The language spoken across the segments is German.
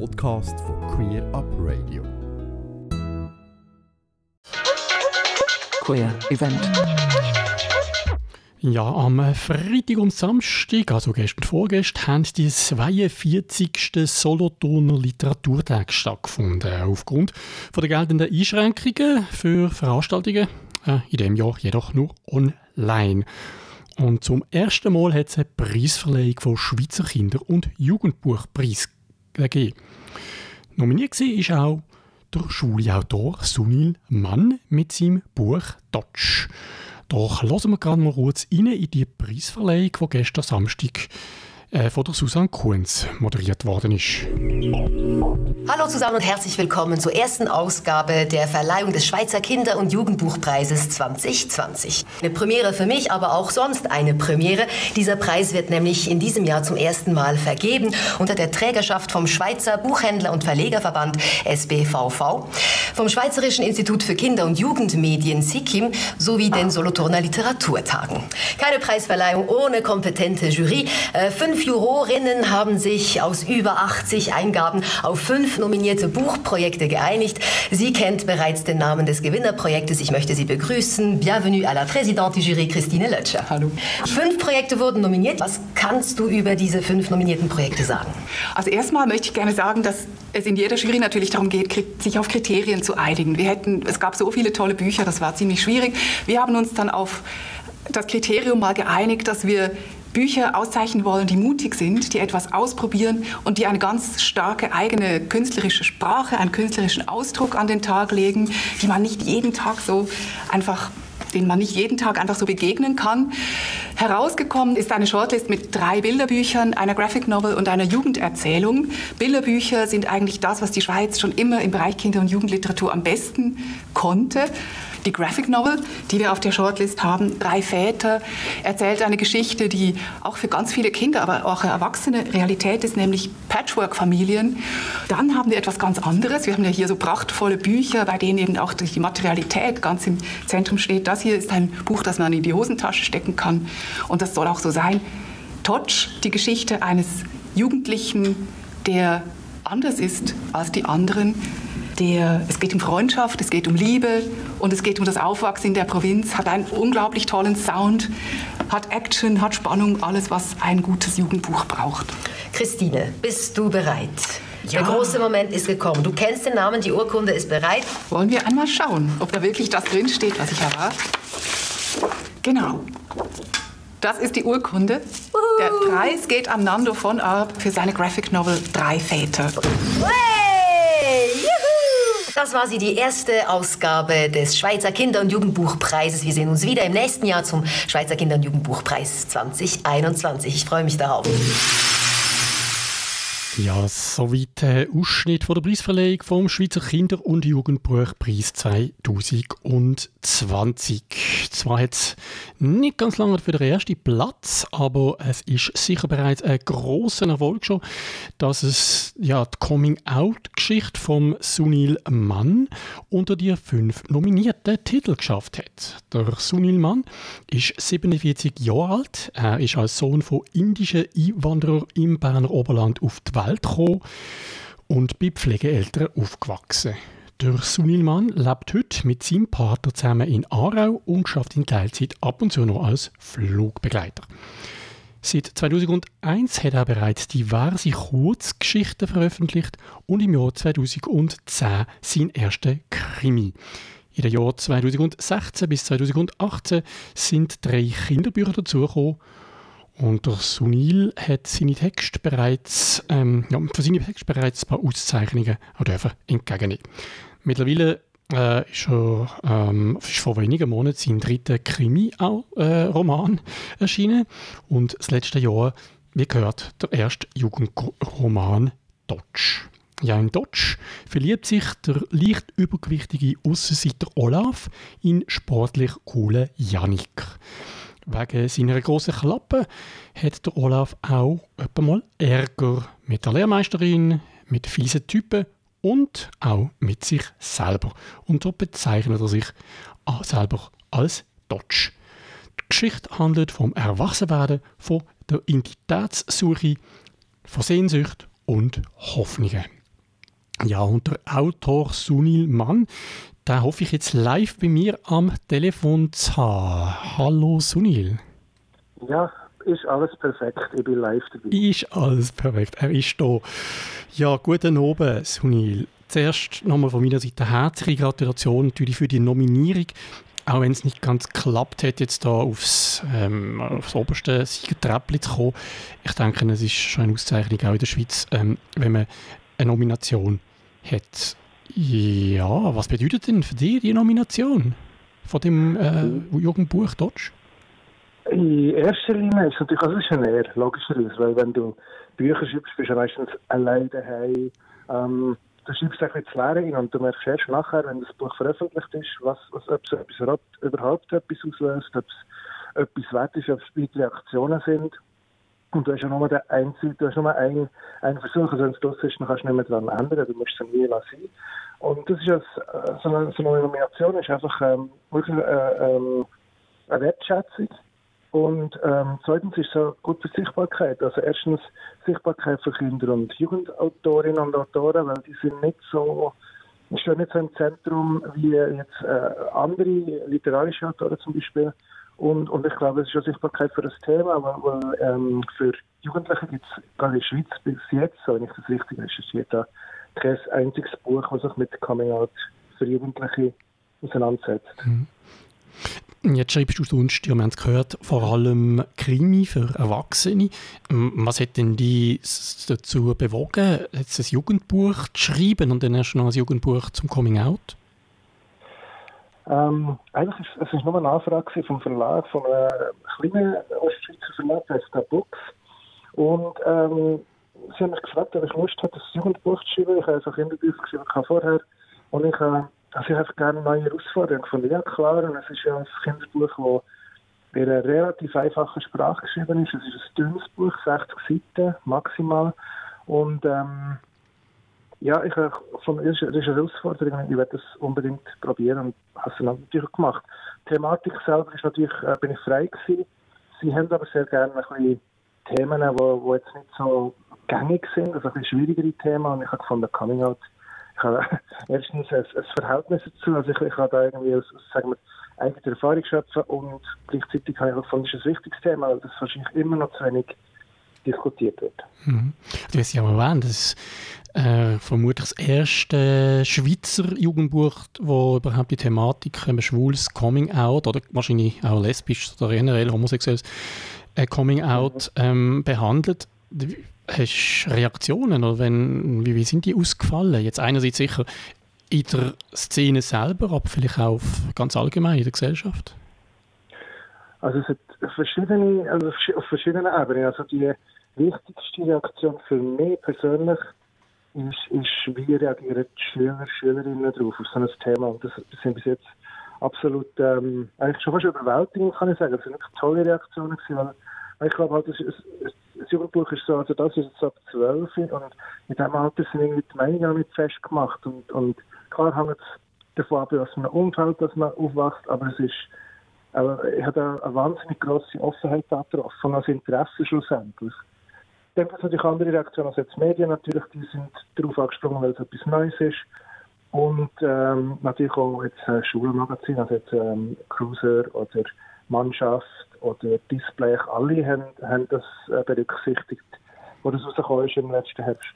Podcast von Queer Up Radio. Queer Event. Ja, am Freitag und Samstag, also gestern und vorgestern, haben die 42. Solothurner Literaturtag stattgefunden. Aufgrund von der geltenden Einschränkungen für Veranstaltungen, äh, in diesem Jahr jedoch nur online. Und zum ersten Mal hat es eine Preisverleihung von Schweizer Kinder- und Jugendbuchpreis gegeben. Nominiert war auch der schwule Autor Sunil Mann mit seinem Buch «Dodge». Doch hören wir gerade mal kurz rein in die Preisverleihung, die gestern Samstag äh, von der Susanne Kuhns moderiert worden ist. Hallo zusammen und herzlich willkommen zur ersten Ausgabe der Verleihung des Schweizer Kinder- und Jugendbuchpreises 2020. Eine Premiere für mich, aber auch sonst eine Premiere. Dieser Preis wird nämlich in diesem Jahr zum ersten Mal vergeben unter der Trägerschaft vom Schweizer Buchhändler- und Verlegerverband SBVV, vom Schweizerischen Institut für Kinder- und Jugendmedien SIKIM sowie den Solothurner Literaturtagen. Keine Preisverleihung ohne kompetente Jury. Äh, fünf Jurorinnen haben sich aus über 80 Eingaben auf fünf nominierte Buchprojekte geeinigt. Sie kennt bereits den Namen des Gewinnerprojektes. Ich möchte Sie begrüßen. Bienvenue à la Présidente du Jury, Christine Lötscher. Hallo. Fünf Projekte wurden nominiert. Was kannst du über diese fünf nominierten Projekte sagen? Also erstmal möchte ich gerne sagen, dass es in jeder Jury natürlich darum geht, sich auf Kriterien zu einigen. Wir hätten, es gab so viele tolle Bücher, das war ziemlich schwierig. Wir haben uns dann auf das Kriterium mal geeinigt, dass wir Bücher auszeichnen wollen, die mutig sind, die etwas ausprobieren und die eine ganz starke eigene künstlerische Sprache, einen künstlerischen Ausdruck an den Tag legen, die man nicht jeden Tag so einfach denen man nicht jeden Tag einfach so begegnen kann. Herausgekommen ist eine Shortlist mit drei Bilderbüchern, einer Graphic Novel und einer Jugenderzählung. Bilderbücher sind eigentlich das, was die Schweiz schon immer im Bereich Kinder- und Jugendliteratur am besten konnte. Die Graphic Novel, die wir auf der Shortlist haben, Drei Väter, erzählt eine Geschichte, die auch für ganz viele Kinder, aber auch Erwachsene Realität ist, nämlich Patchwork-Familien. Dann haben wir etwas ganz anderes. Wir haben ja hier so prachtvolle Bücher, bei denen eben auch die Materialität ganz im Zentrum steht. Das hier ist ein Buch, das man in die Hosentasche stecken kann. Und das soll auch so sein. Touch, die Geschichte eines Jugendlichen, der anders ist als die anderen, der, es geht um Freundschaft, es geht um Liebe und es geht um das Aufwachsen in der Provinz, hat einen unglaublich tollen Sound, hat Action, hat Spannung, alles, was ein gutes Jugendbuch braucht. Christine, bist du bereit? Ja. Der große Moment ist gekommen. Du kennst den Namen, die Urkunde ist bereit. Wollen wir einmal schauen, ob da wirklich das drinsteht, was ich erwarte? Genau. Das ist die Urkunde. Der Preis geht an Nando von Arp für seine Graphic Novel Drei Väter. Hey! Das war sie, die erste Ausgabe des Schweizer Kinder- und Jugendbuchpreises. Wir sehen uns wieder im nächsten Jahr zum Schweizer Kinder- und Jugendbuchpreis 2021. Ich freue mich darauf. Ja, soweit der Ausschnitt von der Preisverleihung vom Schweizer Kinder- und Jugendbuchpreis 2020. Zwar hat es nicht ganz lange für den ersten Platz, aber es ist sicher bereits ein großer Erfolg schon, dass es ja die Coming-out-Geschichte vom Sunil Mann unter die fünf nominierten Titel geschafft hat. Der Sunil Mann ist 47 Jahre alt. Er ist als Sohn von indischen Einwanderern im Berner Oberland auf die Welt gekommen und bei Pflegeeltern aufgewachsen. Der Sunil Mann lebt heute mit seinem Partner zusammen in Aarau und schafft in Teilzeit ab und zu noch als Flugbegleiter. Seit 2001 hat er bereits diverse Kurzgeschichten veröffentlicht und im Jahr 2010 sein erster Krimi. In den Jahren 2016 bis 2018 sind drei Kinderbücher dazugekommen und der Sunil hat seine Texte bereits, ähm, ja, für seine Texte bereits ein paar Auszeichnungen dürfen entgegennehmen. Mittlerweile äh, ist, er, ähm, vor wenigen Monaten sein dritter Krimi-Roman äh, erschienen und das letzte Jahr, wie gehört, der erste Jugendroman Dodge. Ja, in Dodge verliebt sich der leicht übergewichtige Aussenseiter Olaf in sportlich coolen Janik. Wegen seiner grossen Klappe hat der Olaf auch mal Ärger mit der Lehrmeisterin, mit fiesen Typen und auch mit sich selber. Und so bezeichnet er sich selber als Dodge. Die Geschichte handelt vom Erwachsenwerden, von der Identitätssuche, von Sehnsucht und Hoffnungen. Ja, und der Autor Sunil Mann, den hoffe ich jetzt live bei mir am Telefon zu haben. Hallo Sunil. Ja, ist alles perfekt. Ich bin live dabei. Ist alles perfekt. Er ist da. Ja, guten Abend, Sunil. Zuerst nochmal von meiner Seite herzliche Gratulation natürlich für die Nominierung. Auch wenn es nicht ganz geklappt hat, jetzt da aufs, ähm, aufs oberste Siegertreppchen zu kommen. Ich denke, es ist schon eine Auszeichnung auch in der Schweiz, ähm, wenn man eine Nomination hat. Ja, was bedeutet denn für dich die Nomination von dem äh, Jugendbuch Dodge? In erster Linie ist es natürlich, also ein Ehr, logischerweise, weil wenn du Bücher schreibst, bist du meistens allein daheim. Ähm, du schreibst ein bisschen Leere und du merkst erst nachher, wenn das Buch veröffentlicht ist, was, was ob es etwas, überhaupt etwas auslöst, ob es etwas wert ist, ob es Reaktionen sind. Und du hast ja nur den einzigen, du hast nur einen, einen Versuch, also wenn es los ist, dann kannst du nicht mehr daran ändern, du musst es nie lassen. Und das ist als, so, eine, so eine Nomination ist einfach ähm, wirklich äh, ähm, eine Wertschätzung und ähm, zweitens ist es eine gute Sichtbarkeit. Also erstens Sichtbarkeit für Kinder und Jugendautorinnen und Autoren, weil die sind nicht so, stehen nicht so im Zentrum wie jetzt äh, andere literarische Autoren zum Beispiel. Und, und ich glaube, es ist eine Sichtbarkeit für das Thema, weil, ähm, für Jugendliche gibt es gerade in der Schweiz bis jetzt, wenn ich das richtig recherchiert habe, kein einziges Buch, das sich mit Coming Out für Jugendliche auseinandersetzt. Mhm. Jetzt schreibst du sonst, wir haben es gehört, vor allem Krimi für Erwachsene. Was hat denn die dazu bewogen, jetzt ein Jugendbuch zu schreiben und dann erst noch ein Jugendbuch zum Coming Out? Ähm, eigentlich ist es ist nur eine Anfrage vom Verlag, von einem kleinen Ostschweizer Verlag, der heißt der Books. Und ähm, sie haben mich gefragt, ob ich Lust habe, ein Jugendbuch zu schreiben. Ich habe also Kinderbücher geschrieben vorher. Und ich habe also ich habe gerne neue Herausforderungen gefunden. Ja, klar, und es ist ja ein Kinderbuch, das in einer relativ einfachen Sprache geschrieben ist. Es ist ein dünnes Buch, 60 Seiten maximal. Und ähm, ja, ich habe von, das ist eine Herausforderung. Ich werde das unbedingt probieren und habe es natürlich gemacht. Die Thematik selber ist natürlich, äh, bin ich frei gewesen. Sie haben aber sehr gerne ein bisschen Themen, die wo, wo jetzt nicht so gängig sind, also ein bisschen schwierigere Themen. Und ich habe gefunden, Coming Out ich habe erstens ein, ein Verhältnis dazu, also ich, ich habe da irgendwie, sagen wir, eigene Erfahrung schöpfen und gleichzeitig habe ich auch gefunden, das ist ein wichtiges Thema, weil das wahrscheinlich immer noch zu wenig diskutiert wird. Mhm. Du hast ja erwähnt, das ist äh, vermutlich das erste Schweizer Jugendbuch, wo überhaupt die Thematik ähm, schwules Coming Out oder wahrscheinlich auch lesbisch oder generell homosexuelles äh, Coming Out mhm. ähm, behandelt. Hast du Reaktionen oder wenn, wie, wie sind die ausgefallen? Jetzt einerseits sicher in der Szene selber, aber vielleicht auch ganz allgemein in der Gesellschaft? Also es hat verschiedene, also auf verschiedenen Ebenen. Also die wichtigste Reaktion für mich persönlich ist, ist wie reagieren die Schüler, Schülerinnen darauf, auf so ein Thema. Und das, das sind bis jetzt absolut, ähm, eigentlich schon fast überwältigend, kann ich sagen. Das sind wirklich tolle Reaktionen gewesen, weil ich glaube halt, das ist, das Jugendbuch ist so, also das ist jetzt ab 12 und in diesem Alter sind irgendwie die Meinungen nicht festgemacht und, und klar hängt es davon ab, was man umfällt, dass man aufwacht, aber es ist, aber ich habe eine wahnsinnig grosse Offenheit getroffen, als Interesse schlussendlich. Ich denke, es natürlich andere Reaktionen als jetzt Medien natürlich, die sind darauf angesprungen, weil es etwas Neues ist. Und ähm, natürlich auch jetzt äh, Schulmagazin, also jetzt ähm, Cruiser oder Mannschaft oder Display, alle haben, haben das äh, berücksichtigt, wo das rausgekommen ist im letzten Herbst.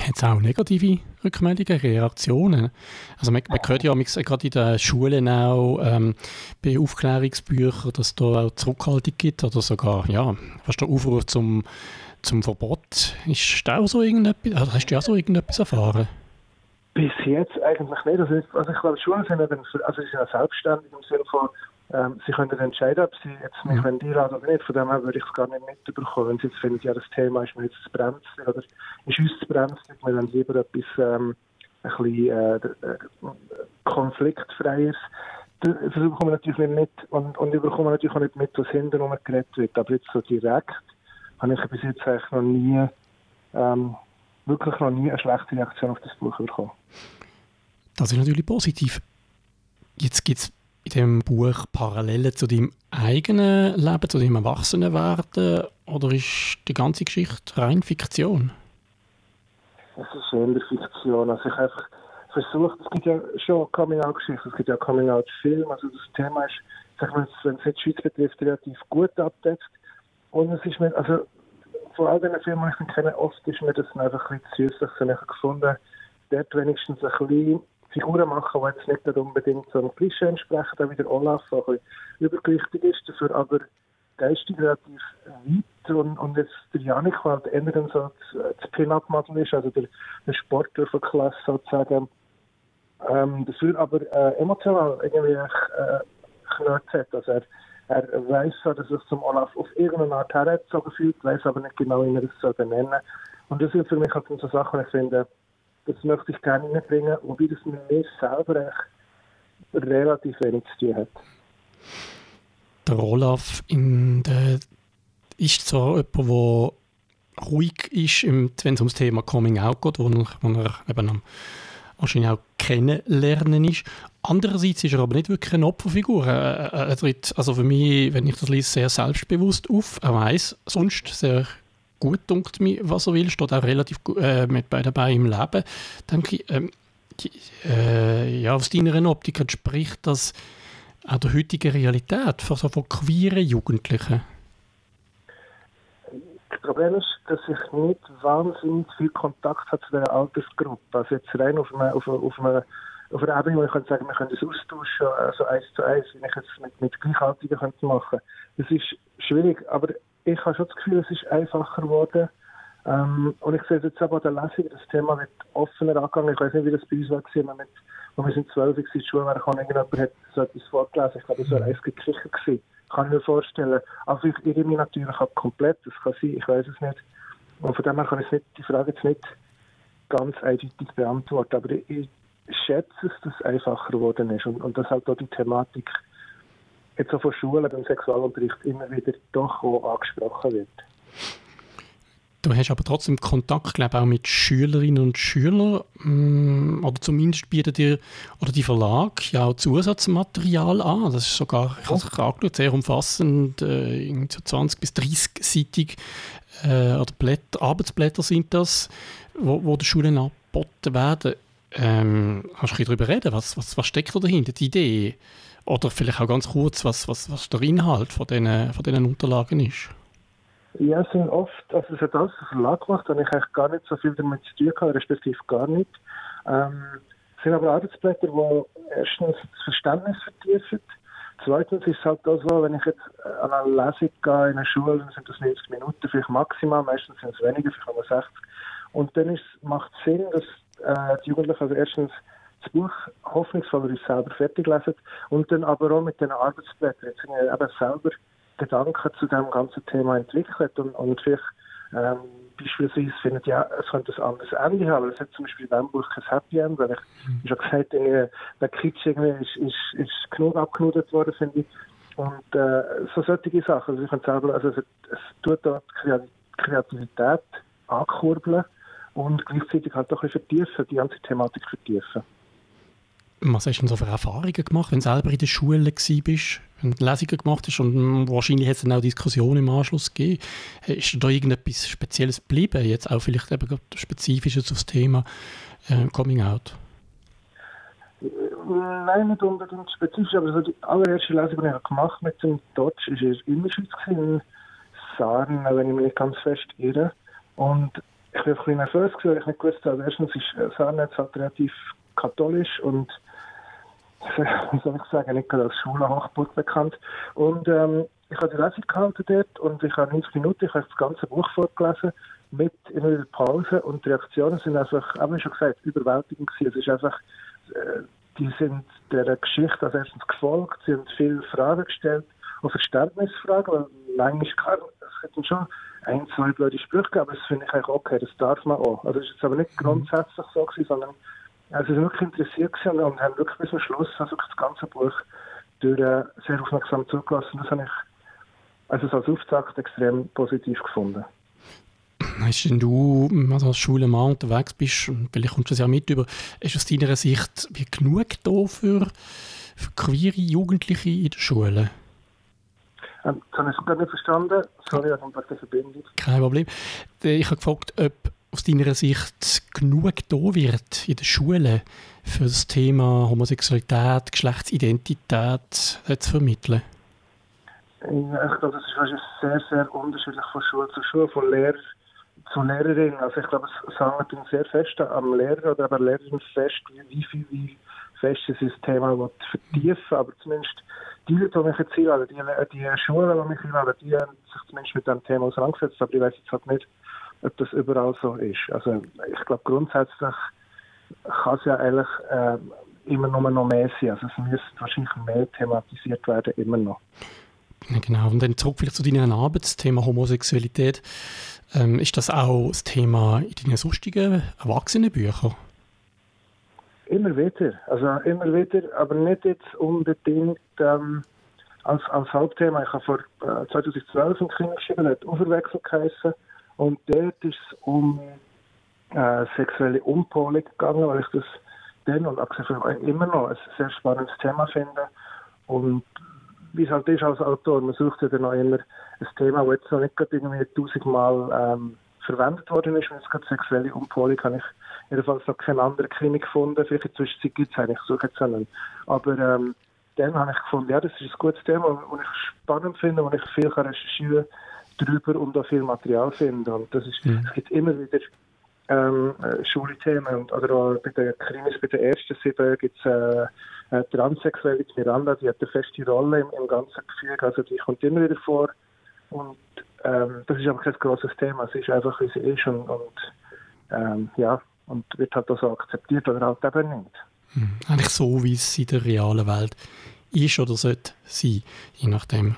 Hat es auch negative Rückmeldungen, Reaktionen? Also man, man hört ja gerade in den Schulen auch ähm, bei Aufklärungsbüchern, dass es da auch Zurückhaltung gibt oder sogar, ja, fast der Aufruf zum, zum Verbot. Ist da auch so irgendetwas, hast du auch so irgendetwas erfahren? Bis jetzt eigentlich nicht. Also, also ich glaube, Schulen sind, eben, also sind selbstständig im Sinne von, ähm, sie können entscheiden, ob sie jetzt mich mhm. einladen oder nicht. Von dem her würde ich es gar nicht mitbekommen. Wenn sie jetzt finden, ja, das Thema ist mir jetzt zu brenzlig oder ist uns zu brenzlig, wir dann lieber etwas ähm, ein bisschen äh, äh, konfliktfreies. Das bekommen wir natürlich nicht mit und, und ich bekomme natürlich auch nicht mit, was hinterher geredet wird. Aber jetzt so direkt habe ich bis jetzt eigentlich noch nie, ähm, wirklich noch nie eine schlechte Reaktion auf das Buch bekommen. Das ist natürlich positiv. Jetzt gibt es in dem Buch Parallelen zu deinem eigenen Leben, zu deinem Erwachsenenwerden oder ist die ganze Geschichte rein Fiktion? es ist eher Fiktion. Also ich einfach versucht, es gibt ja schon Coming-out-Geschichten, es gibt ja Coming-out-Filme, also das Thema ist, sag mal, wenn es die Schweiz betrifft, relativ gut abdeckt. Und es ist mir, also von all den Filmen, die ich kenne, oft ist mir das einfach ein bisschen süßlich, ich gefunden, dort wenigstens ein bisschen Figuren machen, die jetzt nicht unbedingt so einem Klischee entsprechen, wie der Olaf, der ein übergewichtig ist, dafür aber geistig relativ weit und, und jetzt der Janik, der halt eher dann so das, das Pin-Up-Model ist, also der, der Sportler von Klasse sozusagen, ähm, dafür aber äh, emotional irgendwie äh, knurrt hat. Also er, er weiß so, dass er zum Olaf auf irgendeine Art hergezogen fühlt, weiß aber nicht genau, wie er es soll benennen Und das sind für mich halt so Sachen, ich finde, das möchte ich gerne reinbringen, wobei das mit mir selber relativ wenig zu tun hat. Der Olaf in der, ist zwar jemand, der ruhig ist, wenn es ums Thema Coming Out geht, wo er, wo er eben am wahrscheinlich auch kennenlernen ist. Andererseits ist er aber nicht wirklich eine Opferfigur. Er, tritt also für mich, wenn ich das lese, sehr selbstbewusst auf. Er weiß sonst sehr gut, dunkt mir, was er will, steht auch relativ äh, mit bei dabei im Leben. Denke ich, ähm, äh, ja, aus deiner Optik entspricht das auch der heutigen Realität von, so von queeren Jugendlichen? Das Problem ist, dass ich nicht wahnsinnig viel Kontakt habe zu dieser Altersgruppe. Also jetzt rein auf einer, auf einer, auf einer, auf einer Ebene, wo ich kann sagen, wir können das austauschen, also eins zu eins, wie ich jetzt mit, mit Gleichaltrigen könnte machen Das ist schwierig, aber ich habe schon das Gefühl, es ist einfacher geworden. Ähm, und ich sehe jetzt aber an der Lesung, das Thema wird offener angegangen. Ich weiß nicht, wie das bei uns war, wir, mit, wir sind zwölf in die Schule, wenn irgendjemand hat so etwas vorgelesen. Ich glaube, das wäre eins Geschichte gewesen kann ich mir vorstellen. Also ich irre mich natürlich auch komplett, das kann sein, ich weiß es nicht. Und von dem her kann ich nicht, die Frage jetzt nicht ganz eindeutig beantworten, aber ich, ich schätze es, dass es einfacher geworden ist und, und dass halt auch die Thematik jetzt auch von Schulen beim Sexualunterricht immer wieder doch auch angesprochen wird. Du hast aber trotzdem Kontakt, glaube auch mit Schülerinnen und Schülern. Mm, oder zumindest bietet dir oder die Verlag ja auch Zusatzmaterial an. Das ist sogar, ich habe es angeschaut, sehr umfassend, äh, 20 bis 30-seitig äh, oder Blätter, Arbeitsblätter sind das, wo, wo den Schulen angeboten werden. Ähm, kannst du darüber reden? Was, was, was steckt da dahinter, die Idee? Oder vielleicht auch ganz kurz, was, was, was der Inhalt von diesen, von diesen Unterlagen ist? Ja, es sind oft, also es hat alles der Verlag gemacht, habe ich eigentlich gar nicht so viel damit zu tun gehabt, respektive gar nicht. Ähm, es sind aber Arbeitsblätter, die erstens das Verständnis vertiefen. Zweitens ist es halt auch so, wenn ich jetzt an eine Lesung gehe in einer Schule, dann sind das 90 Minuten, vielleicht maximal, meistens sind es weniger, vielleicht nur 60. Und dann ist, macht es Sinn, dass äh, die Jugendlichen also erstens das Buch hoffnungsvollerweise selber fertig lesen und dann aber auch mit den Arbeitsblättern, jetzt eben selber Gedanken zu dem ganzen Thema entwickelt und, und vielleicht ähm, beispielsweise findet, ja, es könnte ein anderes Ende haben, weil es hat zum Beispiel in diesem Buch kein Happy End, weil ich mhm. schon gesagt habe, der Kitsch irgendwie ist, ist, ist genug abgenudert worden, finde ich. Und äh, so solche Sachen, also ich kann sagen, also es, es tut dort Kreativität ankurbeln und gleichzeitig halt auch ein bisschen vertiefen, die ganze Thematik vertiefen. Was hast du denn so für Erfahrungen gemacht, wenn du selber in der Schule warst, wenn du Lesungen gemacht hast und wahrscheinlich hat es dann auch Diskussionen im Anschluss gegeben. Ist da irgendetwas Spezielles geblieben, jetzt auch vielleicht eben spezifisches aufs Thema äh, Coming Out? Nein, nicht unbedingt spezifisch, aber so die allererste Lesung, die ich gemacht mit dem Deutsch, war in Innerschweiz, in Saaren, wenn ich mich nicht ganz fest irre. Und ich war ein bisschen nervös, weil ich nicht gewusst habe, erstens ist Saaren jetzt relativ katholisch und wie soll ich sagen, nicht gerade als Schule bekannt. Und ähm, ich habe die Lesung gehalten dort und ich habe 90 Minuten, ich habe das ganze Buch vorgelesen, mit immer wieder Pause und die Reaktionen sind einfach, wie schon gesagt, überwältigend gewesen. Es ist einfach, äh, die sind der Geschichte als erstens gefolgt, sie haben viele Fragen gestellt, auch Verständnisfragen, weil manchmal klar, es hätten schon ein, zwei blöde Sprüche gegeben, aber das finde ich eigentlich okay, das darf man auch. Also es ist jetzt aber nicht mhm. grundsätzlich so gewesen, sondern also sie wirklich interessiert und haben wirklich bis zum Schluss also das ganze Buch durch, äh, sehr aufmerksam zugelassen. Das habe ich also als Auftakt extrem positiv gefunden. Hast denn du, also als Schulemann unterwegs bist, vielleicht kommst du das ja mit über, ist aus deiner Sicht wie genug da für, für queere Jugendliche in der Schule? Ähm, das habe ich gar nicht verstanden. Sorry, ich habe der Verbindung. Kein Problem. Ich habe gefragt, ob aus deiner Sicht genug da wird in den Schulen für das Thema Homosexualität, Geschlechtsidentität zu vermitteln? Ich glaube, das ist sehr, sehr unterschiedlich von Schule zu Schule, von Lehrer zu Lehrerin. Also ich glaube, es hängt sehr fest am Lehrer oder aber Lehrerin fest, wie viel, wie fest ist das Thema vertiefen Aber zumindest die Leute, die mich jetzt einladen, die, die Schulen, die mich einladen, die haben sich zumindest mit dem Thema auseinandergesetzt. Aber ich weiß jetzt halt nicht, ob das überall so ist. Also ich glaube, grundsätzlich kann es ja eigentlich äh, immer nur noch mehr sein. Also es müsste wahrscheinlich mehr thematisiert werden, immer noch. Genau, und dann zurück vielleicht zu deinem Arbeitsthema Homosexualität. Ähm, ist das auch das Thema in deinen sonstigen Erwachsenenbüchern? Immer wieder, also immer wieder, aber nicht jetzt unbedingt ähm, als, als Hauptthema. Ich habe vor äh, 2012 ein Kind geschrieben, der hat Auferwechsel geheißen. Und dort ist es um äh, sexuelle Umpolung gegangen, weil ich das dann und auch immer noch ein sehr spannendes Thema finde. Und wie es halt ist als Autor, man sucht ja dann auch immer ein Thema, das jetzt noch nicht gerade irgendwie tausendmal ähm, verwendet worden ist. Und jetzt gerade sexuelle Umpolung habe ich jedenfalls noch keinen anderen Krimi gefunden. Vielleicht in der Zwischenzeit gibt es einen, ich suche jetzt einen. Aber ähm, dann habe ich gefunden, ja, das ist ein gutes Thema, das ich spannend finde, wo ich viel recherchieren kann darüber und auch viel Material finde. Und das ist, mhm. es gibt immer wieder ähm, äh, Schulthemen und oder auch bei den Krimis, bei den ersten sieben gibt es äh, äh, transsexuelle Miranda, die hat eine feste Rolle im, im ganzen Gefüge, also die kommt immer wieder vor und ähm, das ist aber kein grosses Thema, es ist einfach, wie sie ist und, und ähm, ja, und wird halt auch so akzeptiert oder halt eben nicht. Hm. Eigentlich so, wie es in der realen Welt ist oder sollte sein, je nachdem.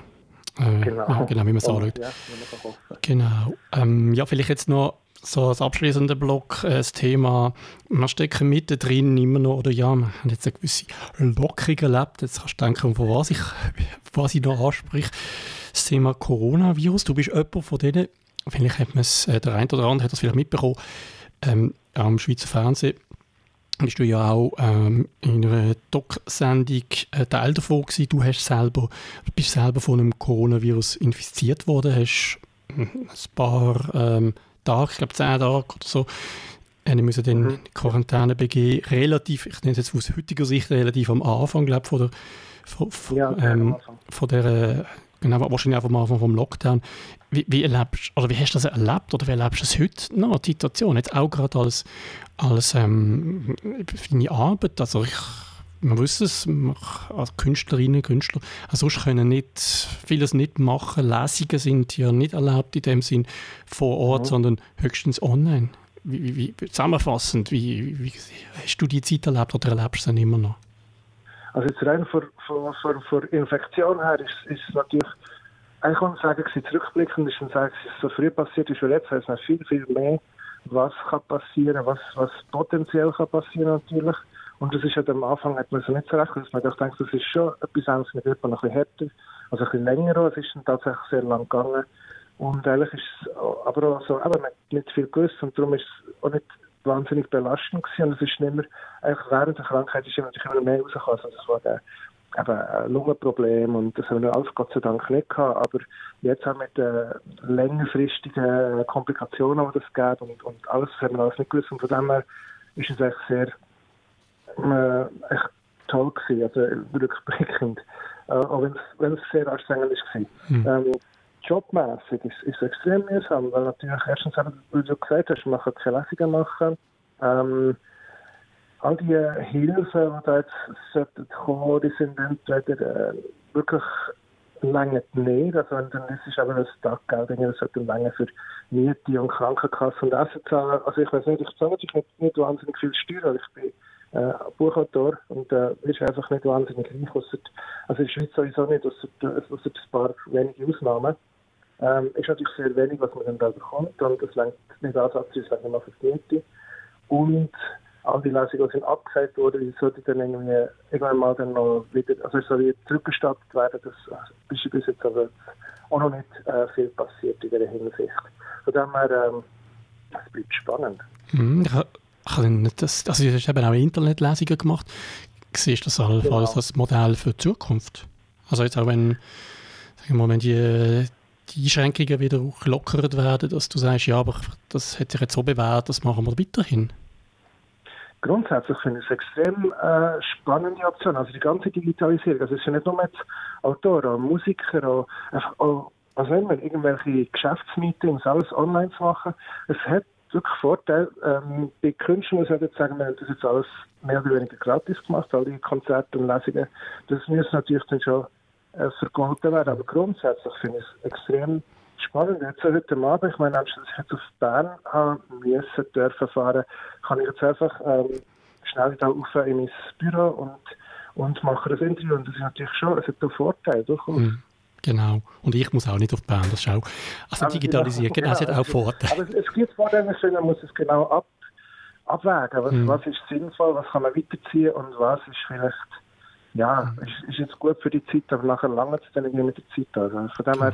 Äh, genau. Ja, genau, wie man es anschaut. Ja, genau. Ähm, ja, vielleicht jetzt noch so als abschließender Block äh, das Thema, wir stecken mittendrin immer noch, oder ja, wir haben jetzt eine gewisse Lockerung erlebt. Jetzt kannst du denken, von was ich, was ich noch anspreche. Das Thema Coronavirus. Du bist jemand von denen, vielleicht hat man es, äh, der eine oder andere hat das vielleicht mitbekommen, ähm, am Schweizer Fernsehen bist du ja auch ähm, in einer Doc-Sendung äh, Teil davon gewesen. Du hast selber, bist selber von einem Coronavirus infiziert worden, hast ein paar ähm, Tage, ich glaube zehn Tage oder so, äh, müssen dann mhm. in Quarantäne begeben. Relativ, ich nenne es jetzt aus heutiger Sicht relativ am Anfang, glaube von der, von, von, ähm, von der, genau, wahrscheinlich am Anfang vom Lockdown. Wie, wie, erlebst, oder wie hast du das erlebt oder wie erlebst du es heute noch, die Situation? Jetzt auch gerade als, als ähm, deine Arbeit, also ich man wusste es, als Künstlerinnen und Künstler, also sonst können nicht, vieles nicht machen. Lesungen sind ja nicht erlaubt in dem Sinn vor Ort, ja. sondern höchstens online. Wie, wie, wie zusammenfassend, wie, wie, hast du die Zeit erlebt oder erlebst du sie immer noch? Also jetzt rein von, von, von, von Infektion her ist, ist natürlich, eigentlich kann man sagen, zurückblickend ist sagen, es ist so früh passiert ist, weil jetzt heißt man viel, viel mehr, was kann passieren, was, was potenziell kann passieren natürlich. Und das ist halt am Anfang hat man so nicht recht gewusst. Man hat gedacht, das ist schon etwas anderes, mit noch ein bisschen härter, also ein bisschen länger. Es ist dann tatsächlich sehr lang gegangen. Und eigentlich ist es aber auch so, aber man hat nicht viel gewusst und darum ist es auch nicht wahnsinnig belastend gewesen. Und es ist nicht mehr, eigentlich während der Krankheit ist natürlich immer mehr rausgekommen. Also das war der, eben ein Lungenproblem und das haben wir alles Gott sei Dank nicht gehabt. Aber jetzt haben wir mit den längerfristigen Komplikationen, die das gibt und, und alles, das haben wir alles nicht gewusst. Und von dem her ist es eigentlich sehr äh, echt toll gewesen, also rückblickend. Äh, auch wenn es sehr anstrengend war. Mhm. Ähm, jobmäßig ist, ist es extrem mühsam, weil natürlich erstens, wie du gesagt hast, man kann keine Lesungen machen. Ähm, all die Hilfen, die da jetzt kommen, die sind entweder äh, wirklich länger nicht. Also wenn dann ist aber das Taggeld, das sollte länger für Miete und Krankenkasse und Essen zahlen. Also ich weiß nicht, ich zahle natürlich nicht, nicht wahnsinnig viel Steuern, ich bin äh, Buchautor und äh, ist einfach nicht wahnsinnig reich. Also in der Schweiz sowieso nicht, außer, außer ein paar wenige Ausnahmen. Ähm, ist natürlich sehr wenig, was man dann da bekommt und das längt nicht ansatzweise sagen wir für die Miete. Und all die Lesungen sind abgesagt worden, die sollten dann irgendwie irgendwann mal dann noch wieder, also es soll wieder zurückgestattet werden, das ist bis jetzt aber auch noch nicht äh, viel passiert in dieser Hinsicht. Von dem her, ähm, es bleibt spannend. Mhm das, also du hast eben auch Internetlesungen gemacht. Siehst du das allenfalls genau. als Modell für die Zukunft? Also jetzt auch wenn, sagen wir mal, wenn die, die Einschränkungen wieder gelockert werden, dass du sagst, ja, aber das hat sich jetzt so bewährt, das machen wir weiterhin? Grundsätzlich finde ich es extrem äh, spannende Option. Also die ganze Digitalisierung. Also es ist ja nicht nur mit Autoren, Musiker, auch, einfach auch, was immer, irgendwelche Geschäftsmeetings, alles online zu machen. Es hat wirklich Vorteil. Ähm, bei Künstlern muss ich sagen, wir haben das jetzt alles mehr oder weniger gratis gemacht, all die Konzerte und Lesungen. Das muss natürlich dann schon äh, vergolten werden. Aber grundsätzlich finde ich es extrem spannend. Jetzt heute Abend, ich meine, anstatt ich jetzt auf Bern haben müssen, dürfen fahren, kann ich jetzt einfach ähm, schnell da rauf in mein Büro und, und mache ein Interview. Und das ist natürlich schon, es hat einen Vorteil, durchaus. Mhm. Genau. Und ich muss auch nicht auf Bern, das ist auch. Also digitalisiert, genau, genau, es hat auch Vorteile. Aber es gibt Vorteile, man muss es genau ab, abwägen. Was, mhm. was ist sinnvoll, was kann man weiterziehen und was ist vielleicht, ja, ist, ist jetzt gut für die Zeit, aber nachher lange es dann irgendwie mit der Zeit. Also von dem her,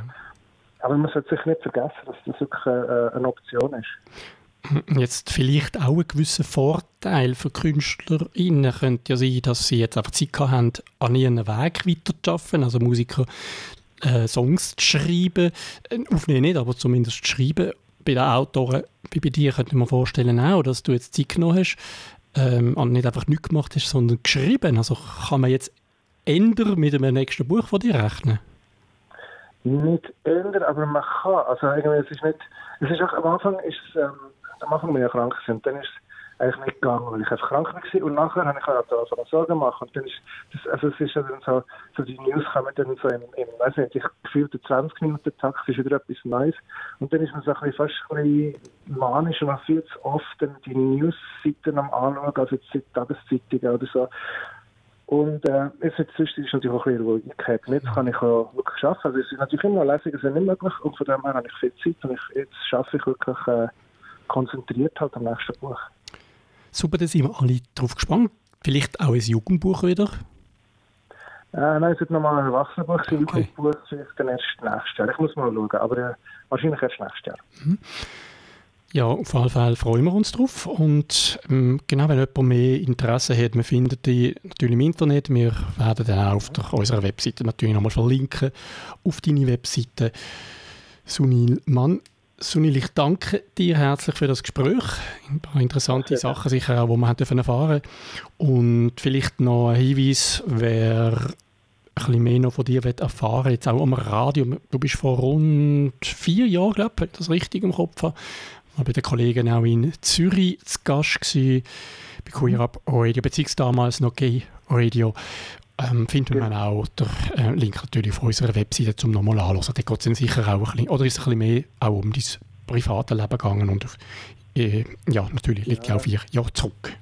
aber man sollte sich nicht vergessen, dass das wirklich äh, eine Option ist. Jetzt vielleicht auch ein gewisser Vorteil für KünstlerInnen könnte ja sein, dass sie jetzt einfach Zeit haben, an ihren Weg weiterzuarbeiten. Also Musiker äh, Songs zu schreiben, äh, aufnehmen nicht, aber zumindest zu schreiben. Bei den Autoren, wie bei dir, könnte man vorstellen auch, dass du jetzt Zeit genommen hast ähm, nicht einfach nichts gemacht hast, sondern geschrieben. Also kann man jetzt ändern mit dem nächsten Buch von dir rechnen? Nicht ändern, aber man kann. Also irgendwie, es ist nicht, es ist auch, am Anfang ist ähm, am Anfang bin ich krank und dann ist es eigentlich nicht gegangen, weil ich einfach krank war. Und nachher habe ich halt angefangen Sorgen machen. Und dann ist das, also es ist dann so, so die News kommen dann so im, im weiß nicht, ich gefühlte 20 Minuten Takt, ist wieder etwas Neues. Und dann ist man so ein bisschen, fast ein bisschen manisch und man viel zu oft die News-Seiten am anschauen, also jetzt Tageszeitungen oder so. Und äh, jetzt ist es natürlich auch ein bisschen Ruhigkeit. Jetzt kann ich auch wirklich arbeiten. Also es ist natürlich immer Lesungen sind nicht möglich und von dem her habe ich viel Zeit und ich, jetzt schaffe ich wirklich äh, konzentriert halt am nächsten Buch. Super, da sind wir alle drauf gespannt. Vielleicht auch ein Jugendbuch wieder? Äh, nein, es wird nochmal ein Erwachsenenbuch sein. Okay. Jugendbuch vielleicht dann erst nächstes Jahr. Ich muss mal schauen, aber äh, wahrscheinlich erst nächstes Jahr. Mhm. Ja, auf jeden Fall freuen wir uns drauf. Und ähm, genau, wenn jemand mehr Interesse hat, wir finden die natürlich im Internet. Wir werden dann auch auf der, unserer Webseite natürlich nochmal verlinken auf deine Webseite. Sunil Mann, Sunil, ich danke dir herzlich für das Gespräch. Ein paar interessante ja. Sachen sicher auch, die wir haben erfahren Und vielleicht noch ein Hinweis, wer ein bisschen mehr noch von dir erfahren jetzt auch am Radio. Du bist vor rund vier Jahren, glaube ich, das richtig im Kopf habe, war bei den Kollegen auch in Zürich zu Gast gewesen, bei Queer Up Radio, beziehungsweise damals noch Gay Radio ähm, findet man auch den äh, Link natürlich auf unserer Webseite zum nochmal anschauen. Da geht es sicher auch ein bisschen, oder ist es ein bisschen mehr auch um dein private Leben gegangen und auf, äh, ja, natürlich liegt ja auf vier Jahre zurück.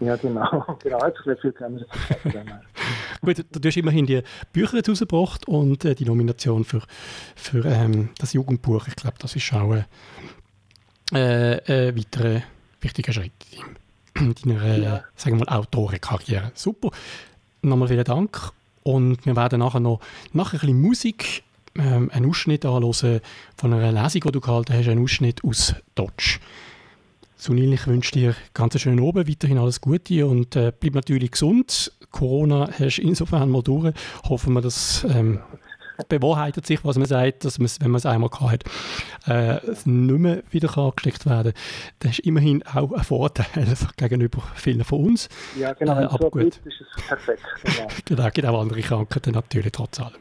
Ja, genau. genau, sich nicht viel. Gut, du hast immerhin die Bücher jetzt rausgebracht und äh, die Nomination für, für ähm, das Jugendbuch. Ich glaube, das ist auch ein äh, weiterer wichtiger Schritt in deiner, ja. sagen wir mal, Autorenkarriere. Super nochmal vielen Dank. Und wir werden nachher noch nach ein bisschen Musik ähm, einen Ausschnitt anhören von einer Lesung, die du gehalten hast, einen Ausschnitt aus Dodge. Sunil, ich wünsche dir ganz schönen Abend, weiterhin alles Gute und äh, bleib natürlich gesund. Corona hast du insofern mal durch. Hoffen wir, dass ähm, bewahrheitet sich, was man sagt, dass man, wenn man es einmal hat, äh, nicht mehr wieder angesteckt werden kann. Das ist immerhin auch ein Vorteil gegenüber vielen von uns. Ja, genau. Äh, aber so gut. ist es perfekt. Genau. genau, gibt auch andere Krankheiten natürlich trotz allem.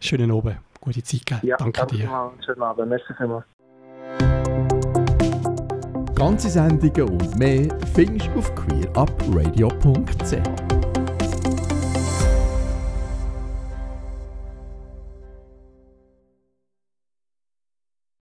Schönen Abend, gute Zeit. Gell? Ja, danke dir. Mal, schönen Abend. Merci vielmals. Ganze Sendungen und mehr findest du auf queerupradio.ch.